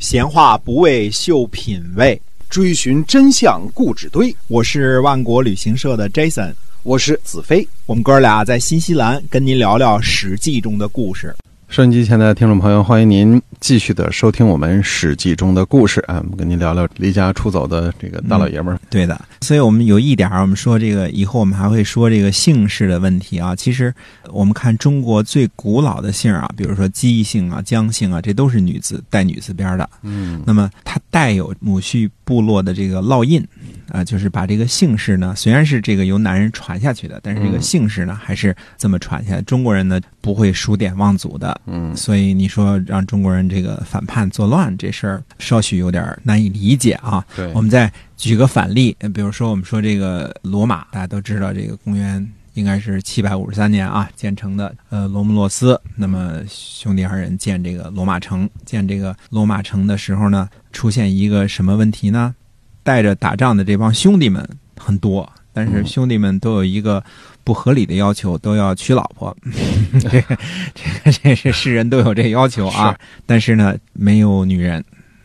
闲话不为秀品味，追寻真相故纸堆。我是万国旅行社的 Jason，我是子飞。我们哥俩在新西兰跟您聊聊《史记》中的故事。收音机前的听众朋友，欢迎您继续的收听我们《史记》中的故事啊！我们跟您聊聊离家出走的这个大老爷们儿。对的，所以我们有一点儿，我们说这个以后我们还会说这个姓氏的问题啊。其实我们看中国最古老的姓啊，比如说姬姓啊、姜姓啊，这都是女字带女字边的。嗯，那么它带有母系部落的这个烙印啊，就是把这个姓氏呢，虽然是这个由男人传下去的，但是这个姓氏呢还是这么传下来。中国人呢不会数典忘祖的。嗯，所以你说让中国人这个反叛作乱这事儿，稍许有点难以理解啊。对，我们再举个反例，比如说我们说这个罗马，大家都知道这个公元应该是七百五十三年啊建成的，呃，罗慕洛斯。那么兄弟二人建这个罗马城，建这个罗马城的时候呢，出现一个什么问题呢？带着打仗的这帮兄弟们很多，但是兄弟们都有一个。不合理的要求都要娶老婆，这个这个这是世人都有这要求啊。但是呢，没有女人，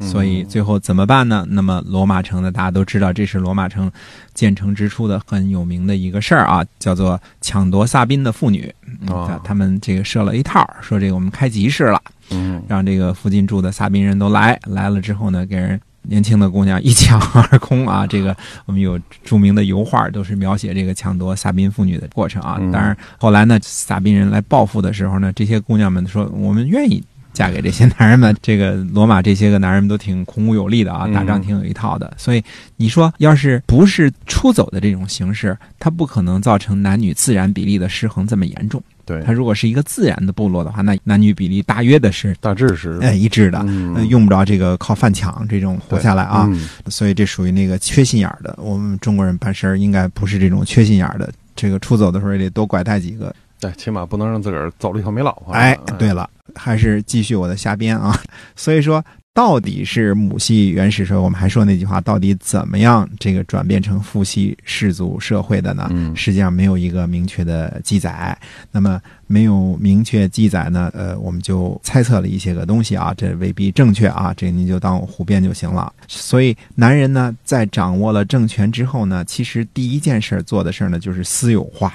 所以最后怎么办呢？那么罗马城呢，大家都知道，这是罗马城建成之初的很有名的一个事儿啊，叫做抢夺萨宾的妇女。啊，他们这个设了一套，说这个我们开集市了，嗯，让这个附近住的萨宾人都来，来了之后呢，给人。年轻的姑娘一抢而空啊！这个我们有著名的油画，都是描写这个抢夺萨宾妇女的过程啊。当然，后来呢，萨宾人来报复的时候呢，这些姑娘们说：“我们愿意嫁给这些男人们。”这个罗马这些个男人们都挺孔武有力的啊，打仗挺有一套的。所以你说，要是不是出走的这种形式，它不可能造成男女自然比例的失衡这么严重。对，它如果是一个自然的部落的话，那男女比例大约的是大致是哎一致的，用不着这个靠犯抢这种活下来啊。所以这属于那个缺心眼儿的。我们中国人办事儿应该不是这种缺心眼儿的。这个出走的时候也得多拐带几个，对，起码不能让自个儿走了以后没老婆。哎，对了，还是继续我的瞎编啊。所以说。到底是母系原始社会，我们还说那句话，到底怎么样这个转变成父系氏族社会的呢？嗯，实际上没有一个明确的记载。那么没有明确记载呢？呃，我们就猜测了一些个东西啊，这未必正确啊，这您就当我胡编就行了。所以男人呢，在掌握了政权之后呢，其实第一件事做的事呢，就是私有化。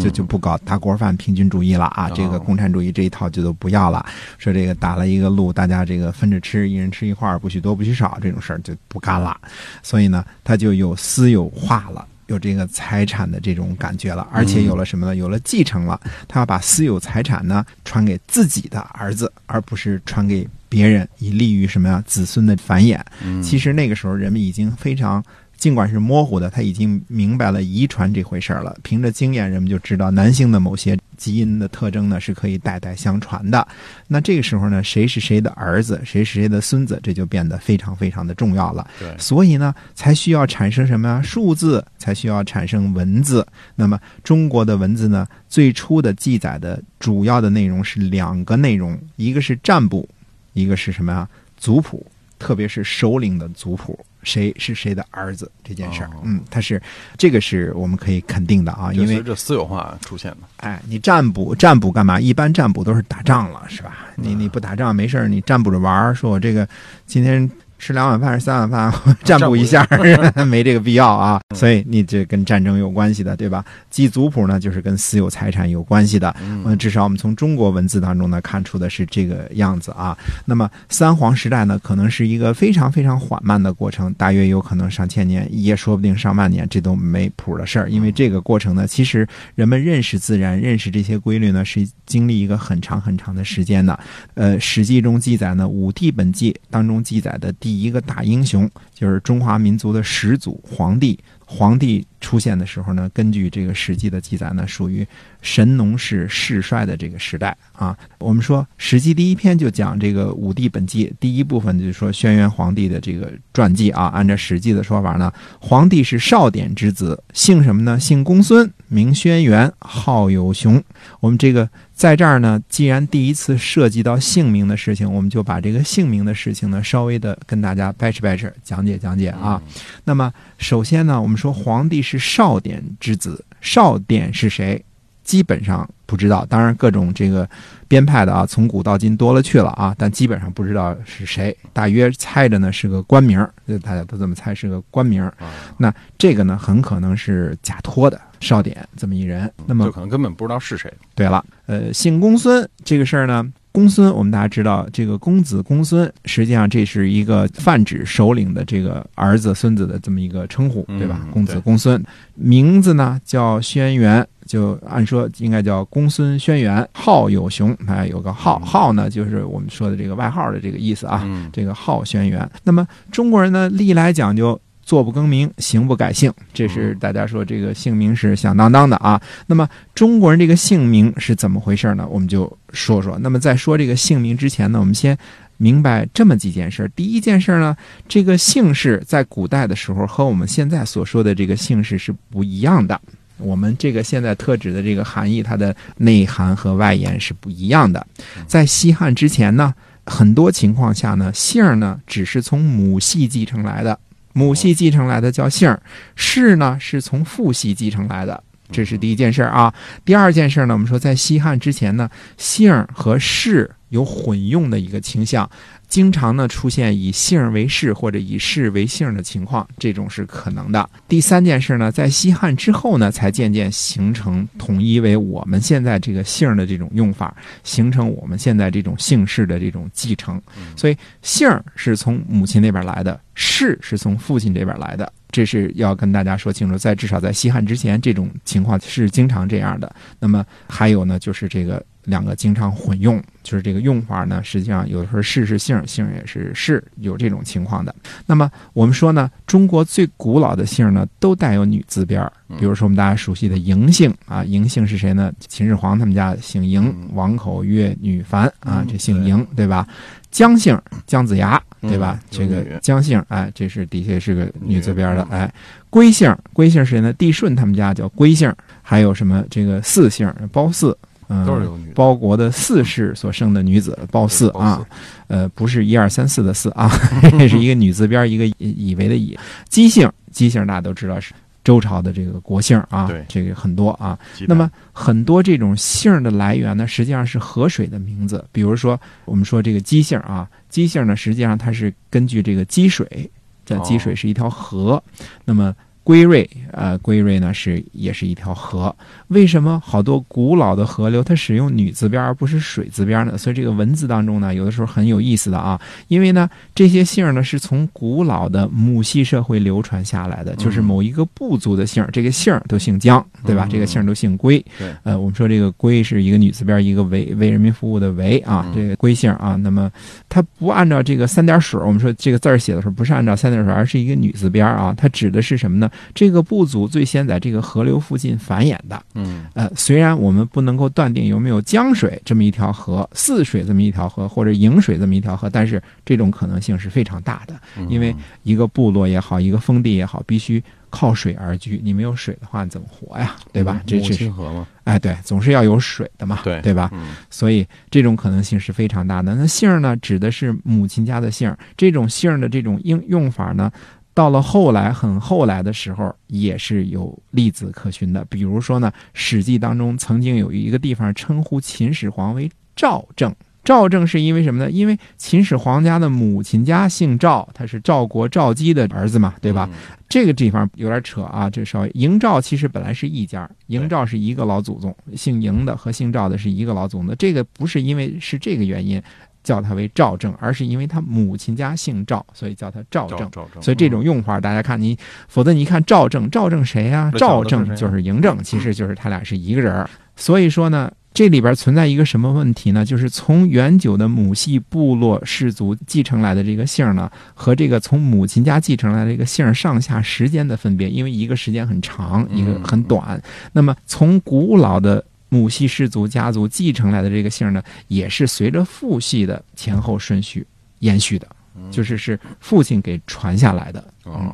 就就不搞大锅饭平均主义了啊！这个共产主义这一套就都不要了。说这个打了一个路，大家这个分着吃，一人吃一块儿，不许多不许少，这种事儿就不干了。所以呢，他就有私有化了，有这个财产的这种感觉了，而且有了什么呢？有了继承了。他要把私有财产呢传给自己的儿子，而不是传给别人，以利于什么呀？子孙的繁衍。其实那个时候人们已经非常。尽管是模糊的，他已经明白了遗传这回事儿了。凭着经验，人们就知道男性的某些基因的特征呢是可以代代相传的。那这个时候呢，谁是谁的儿子，谁是谁的孙子，这就变得非常非常的重要了。对，所以呢，才需要产生什么呀？数字，才需要产生文字。那么中国的文字呢，最初的记载的主要的内容是两个内容，一个是占卜，一个是什么呀？族谱，特别是首领的族谱。谁是谁的儿子这件事儿，嗯，他是这个是我们可以肯定的啊，因为这私有化出现的。哎，你占卜占卜干嘛？一般占卜都是打仗了，是吧？你你不打仗没事儿，你占卜着玩儿，说我这个今天。吃两碗饭还是三碗饭，占卜一下 没这个必要啊。所以你这跟战争有关系的，对吧？记族谱呢，就是跟私有财产有关系的。嗯，至少我们从中国文字当中呢看出的是这个样子啊。那么三皇时代呢，可能是一个非常非常缓慢的过程，大约有可能上千年，也说不定上万年，这都没谱的事儿。因为这个过程呢，其实人们认识自然、认识这些规律呢，是经历一个很长很长的时间的。呃，《史记》中记载呢，《五帝本纪》当中记载的。第第一个大英雄就是中华民族的始祖皇帝。皇帝出现的时候呢，根据这个《史记》的记载呢，属于神农氏世衰的这个时代啊。我们说《史记》第一篇就讲这个武帝本纪，第一部分就是说轩辕皇帝的这个传记啊。按照《史记》的说法呢，皇帝是少典之子，姓什么呢？姓公孙，名轩辕，号有熊。我们这个在这儿呢，既然第一次涉及到姓名的事情，我们就把这个姓名的事情呢，稍微的跟大家掰扯掰扯，讲解讲解啊。那么首先呢，我们说皇帝是少典之子，少典是谁？基本上不知道。当然，各种这个编派的啊，从古到今多了去了啊，但基本上不知道是谁。大约猜着呢是个官名大家都这么猜是个官名那这个呢，很可能是假托的少典这么一人。那么就可能根本不知道是谁。对了，呃，姓公孙这个事儿呢，公孙我们大家知道，这个公子公孙，实际上这是一个泛指首领的这个儿子、孙子的这么一个称呼，对吧？嗯公子公孙，名字呢叫轩辕，就按说应该叫公孙轩辕，号有雄，哎，有个号，嗯号呢就是我们说的这个外号的这个意思啊。嗯，这个号轩辕。那么中国人呢，历来讲究坐不更名，行不改姓，这是大家说这个姓名是响当当的啊。那么中国人这个姓名是怎么回事呢？我们就说说。那么在说这个姓名之前呢，我们先。明白这么几件事。第一件事呢，这个姓氏在古代的时候和我们现在所说的这个姓氏是不一样的。我们这个现在特指的这个含义，它的内涵和外延是不一样的。在西汉之前呢，很多情况下呢，姓儿呢只是从母系继承来的，母系继承来的叫姓儿，氏呢是从父系继承来的。这是第一件事啊。第二件事呢，我们说在西汉之前呢，姓儿和氏有混用的一个倾向，经常呢出现以姓为氏或者以氏为姓的情况，这种是可能的。第三件事呢，在西汉之后呢，才渐渐形成统一为我们现在这个姓的这种用法，形成我们现在这种姓氏的这种继承。所以姓是从母亲那边来的，氏是从父亲这边来的。这是要跟大家说清楚，在至少在西汉之前，这种情况是经常这样的。那么还有呢，就是这个两个经常混用，就是这个用法呢，实际上有的时候是是姓，姓也是氏，有这种情况的。那么我们说呢，中国最古老的姓呢，都带有女字边儿，比如说我们大家熟悉的嬴姓啊，嬴姓是谁呢？秦始皇他们家姓嬴嗯，王口月女凡啊嗯，这姓嬴，对吧？姜姓姜子牙，对吧？嗯这个姜姓，哎，这是底下是个女字边的，女哎，归姓，归姓是谁呢？帝舜他们家叫归姓，还有什么这个四姓褒姒，嗯，都是有女的包国的四世所生的女子褒姒啊，呃，不是一二三四的四啊，这是一个女字边，一个以以为的以。姬姓，姬姓大家都知道是周朝的这个国姓啊对，这个很多啊。那么很多这种姓的来源呢，实际上是河水的名字。比如说，我们说这个姬姓啊，姬姓呢，实际上它是根据这个积水，这哦积水是一条河。那么归瑞，呃，归瑞呢是也是一条河。为什么好多古老的河流它使用女字边而不是水字边呢？所以这个文字当中呢，有的时候很有意思的啊，因为呢这些姓儿呢是从古老的母系社会流传下来的，就是某一个部族的姓儿，这个姓儿都姓姜，对吧？嗯这个姓儿都姓归。对呃，我们说这个归是一个女字边，一个为为人民服务的为啊，嗯这个归姓啊。那么它不按照这个三点水，我们说这个字儿写的时候不是按照三点水，而是一个女字边啊。它指的是什么呢？这个部族最先在这个河流附近繁衍的。嗯呃，虽然我们不能够断定有没有江水这么一条河、泗水这么一条河，或者颍水这么一条河，但是这种可能性是非常大的。嗯因为一个部落也好，一个封地也好，必须靠水而居。你没有水的话，你怎么活呀？对吧？这是亲河嘛，哎，对，总是要有水的嘛，对对吧？嗯所以这种可能性是非常大的。那姓儿呢，指的是母亲家的姓儿，这种姓儿的这种应用法呢，到了后来很后来的时候，也是有例子可循的。比如说呢，《史记》当中曾经有一个地方称呼秦始皇为赵政。赵政是因为什么呢？因为秦始皇家的母亲家姓赵，他是赵国赵姬的儿子嘛，对吧？？这个地方有点扯啊，这稍微嬴赵其实本来是一家，嬴赵是一个老祖宗，姓嬴的和姓赵的是一个老祖宗的。这个不是因为是这个原因叫他为赵正，而是因为他母亲家姓赵，所以叫他赵正。赵赵正，所以这种用法，大家看你，否则你一看赵正，赵正谁呀、不赵正就是嬴政，其实就是他俩是一个人儿。所以说呢，这里边存在一个什么问题呢？就是从远久的母系部落氏族继承来的这个姓儿呢，和这个从母亲家继承来的这个姓儿上下时间的分别，因为一个时间很长，一个很短。那么从古老的母系氏族家族继承来的这个姓呢，也是随着父系的前后顺序延续的，就是是父亲给传下来的。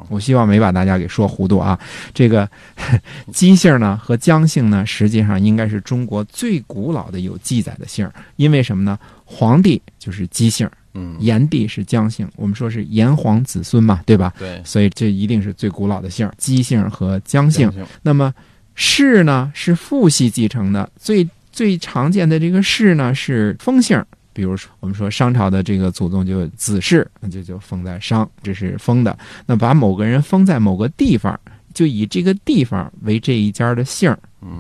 我希望没把大家给说糊涂啊。这个 姬姓呢和姜姓呢，实际上应该是中国最古老的有记载的姓，因为什么呢？皇帝就是姬姓，嗯，炎帝是姜姓，我们说是炎黄子孙嘛，对吧？对，所以这一定是最古老的姓，姬姓和姜姓姜。那么氏呢是父系继承的，最最常见的这个氏呢是封姓，比如说我们说商朝的这个祖宗就子氏，那就就封在商，这是封的。那把某个人封在某个地方，就以这个地方为这一家的姓，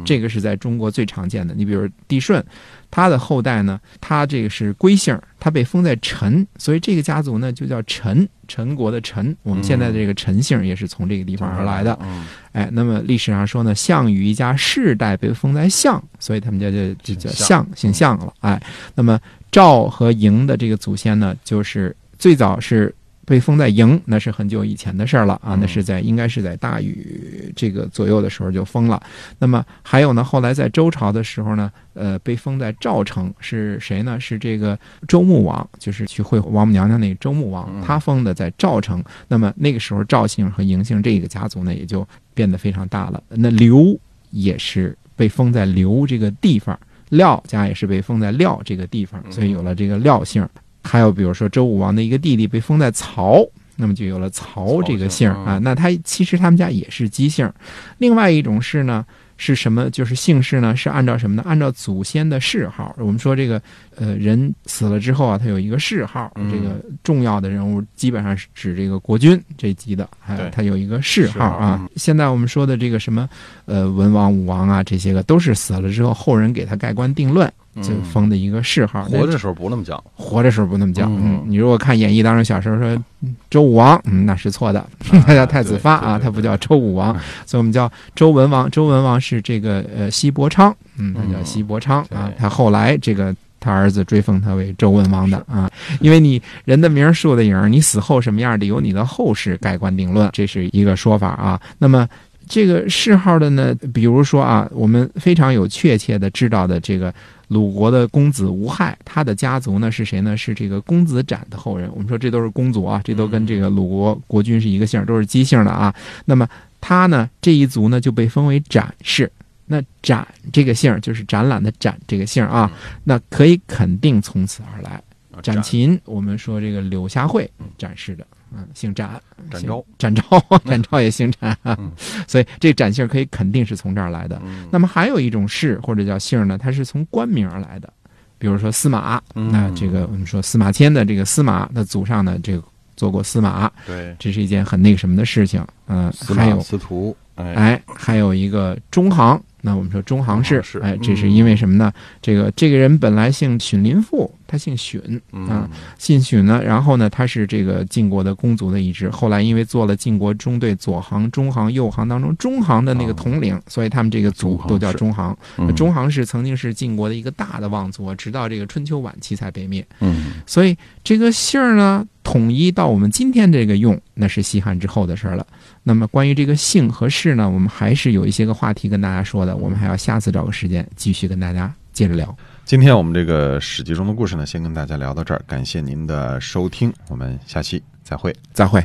这个是在中国最常见的。你比如帝舜，他的后代呢，他这个是归姓，他被封在陈，所以这个家族呢就叫陈，陈国的陈。我们现在的这个陈姓也是从这个地方而来的。嗯哎，那么历史上说呢，项羽一家世代被封在项，所以他们家就就叫项，姓项了。哎，那么赵和嬴的这个祖先呢，就是最早是被封在嬴，那是很久以前的事儿了啊，嗯那是在应该是在大禹这个左右的时候就封了。那么还有呢，后来在周朝的时候呢，呃，被封在赵城是谁呢？是这个周穆王，就是去会王母娘娘那个周穆王，嗯他封的在赵城。那么那个时候赵姓和嬴姓这个家族呢，也就变得非常大了。那刘也是被封在刘这个地方，廖家也是被封在廖这个地方，所以有了这个廖姓。还有比如说周武王的一个弟弟被封在曹，那么就有了曹这个姓姓啊。那他其实他们家也是姬姓。另外一种氏呢是什么？就是姓氏呢是按照什么呢？按照祖先的谥号。我们说这个呃人死了之后啊，他有一个谥号，嗯这个重要的人物基本上是指这个国君这级的，还有他有一个谥号啊。现在我们说的这个什么呃文王、武王啊，这些个都是死了之后后人给他盖棺定论。就嗯封的一个谥号，活着的时候不那么讲，活着时候不那么叫。你如果看演义当中，小时候说嗯周武王，嗯，那是错的，他叫太子发啊，他不叫周武王，所以我们叫周文王。周文王是这个呃西伯昌，嗯，他叫西伯昌啊。他后来这个他儿子追封他为周文王的啊，因为你人的名儿树的影儿，你死后什么样的，由你的后世盖棺定论，这是一个说法啊。那么。这个谥号的呢，比如说啊，我们非常有确切的知道的这个鲁国的公子无害，他的家族呢是谁呢？是这个公子展的后人。我们说这都是公族啊，这都跟这个鲁国国君是一个姓，都是姬姓的啊。那么他呢这一族呢就被封为展氏。那展这个姓就是展览的展这个姓啊，那可以肯定从此而来。啊展禽，我们说这个柳下惠展示的，嗯，姓展，展昭，展昭，展昭也姓展啊嗯，所以这展姓可以肯定是从这儿来的。嗯那么还有一种氏或者叫姓呢，它是从官名而来的，比如说司马，嗯那这个我们说司马迁的这个司马他祖上呢，这个做过司马，对，这是一件很那个什么的事情。嗯、还有司徒，哎，哎，还有一个中行。那我们说中行氏哎，这是嗯因为什么呢？这个这个人本来姓荀林父，他姓荀，嗯啊姓荀呢，然后呢，他是这个晋国的公族的一支。后来因为做了晋国中队左行、中行、右行当中中行的那个哦统领，所以他们这个族都叫氏中行。嗯中行是曾经是晋国的一个大的望族，直到这个春秋晚期才被灭。嗯所以这个姓儿呢，统一到我们今天这个用，那是西汉之后的事儿了。那么关于这个姓和氏呢，我们还是有一些个话题跟大家说的，我们还要下次找个时间继续跟大家接着聊。今天我们这个史记中的故事呢，先跟大家聊到这儿，感谢您的收听，我们下期再会。再会。